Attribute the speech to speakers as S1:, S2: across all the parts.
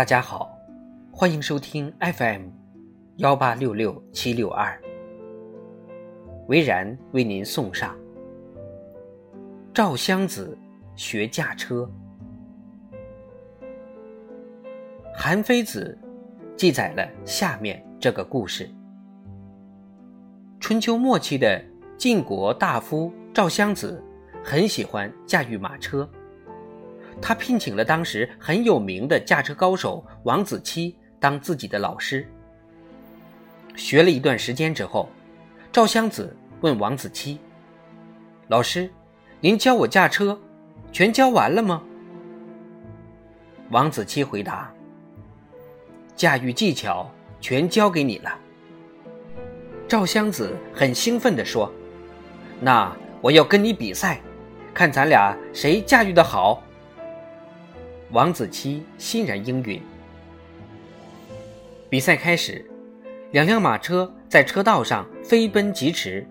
S1: 大家好，欢迎收听 FM 幺八六六七六二，维然为您送上赵襄子学驾车。韩非子记载了下面这个故事：春秋末期的晋国大夫赵襄子很喜欢驾驭马车。他聘请了当时很有名的驾车高手王子期当自己的老师。学了一段时间之后，赵襄子问王子期：“老师，您教我驾车，全教完了吗？”王子期回答：“驾驭技巧全教给你了。”赵襄子很兴奋地说：“那我要跟你比赛，看咱俩谁驾驭的好。”王子期欣然应允。比赛开始，两辆马车在车道上飞奔疾驰。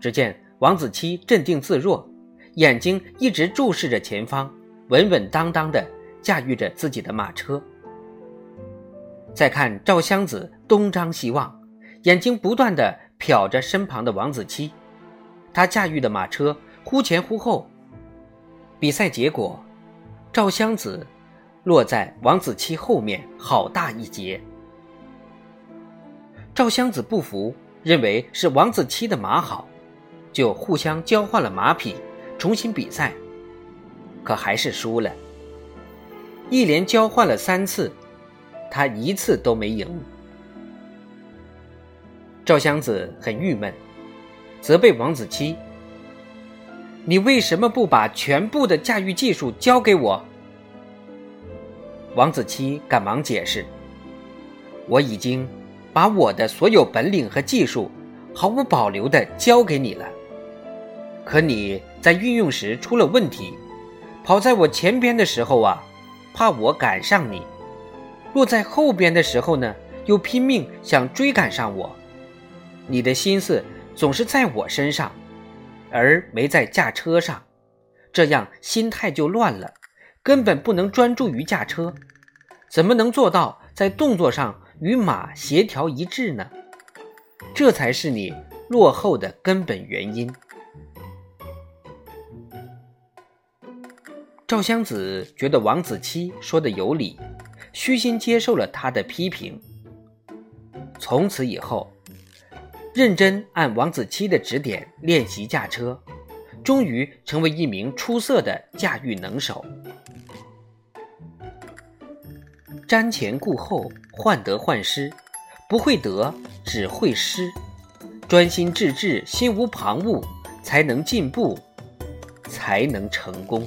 S1: 只见王子期镇定自若，眼睛一直注视着前方，稳稳当当地驾驭着自己的马车。再看赵襄子东张西望，眼睛不断地瞟着身旁的王子期，他驾驭的马车忽前忽后。比赛结果。赵襄子落在王子期后面好大一截。赵襄子不服，认为是王子期的马好，就互相交换了马匹，重新比赛。可还是输了。一连交换了三次，他一次都没赢。赵襄子很郁闷，责备王子期。你为什么不把全部的驾驭技术交给我？王子期赶忙解释：“我已经把我的所有本领和技术毫无保留的交给你了。可你在运用时出了问题，跑在我前边的时候啊，怕我赶上你；落在后边的时候呢，又拼命想追赶上我。你的心思总是在我身上。”而没在驾车上，这样心态就乱了，根本不能专注于驾车，怎么能做到在动作上与马协调一致呢？这才是你落后的根本原因。赵襄子觉得王子期说的有理，虚心接受了他的批评。从此以后。认真按王子期的指点练习驾车，终于成为一名出色的驾驭能手。瞻前顾后，患得患失，不会得，只会失。专心致志，心无旁骛，才能进步，才能成功。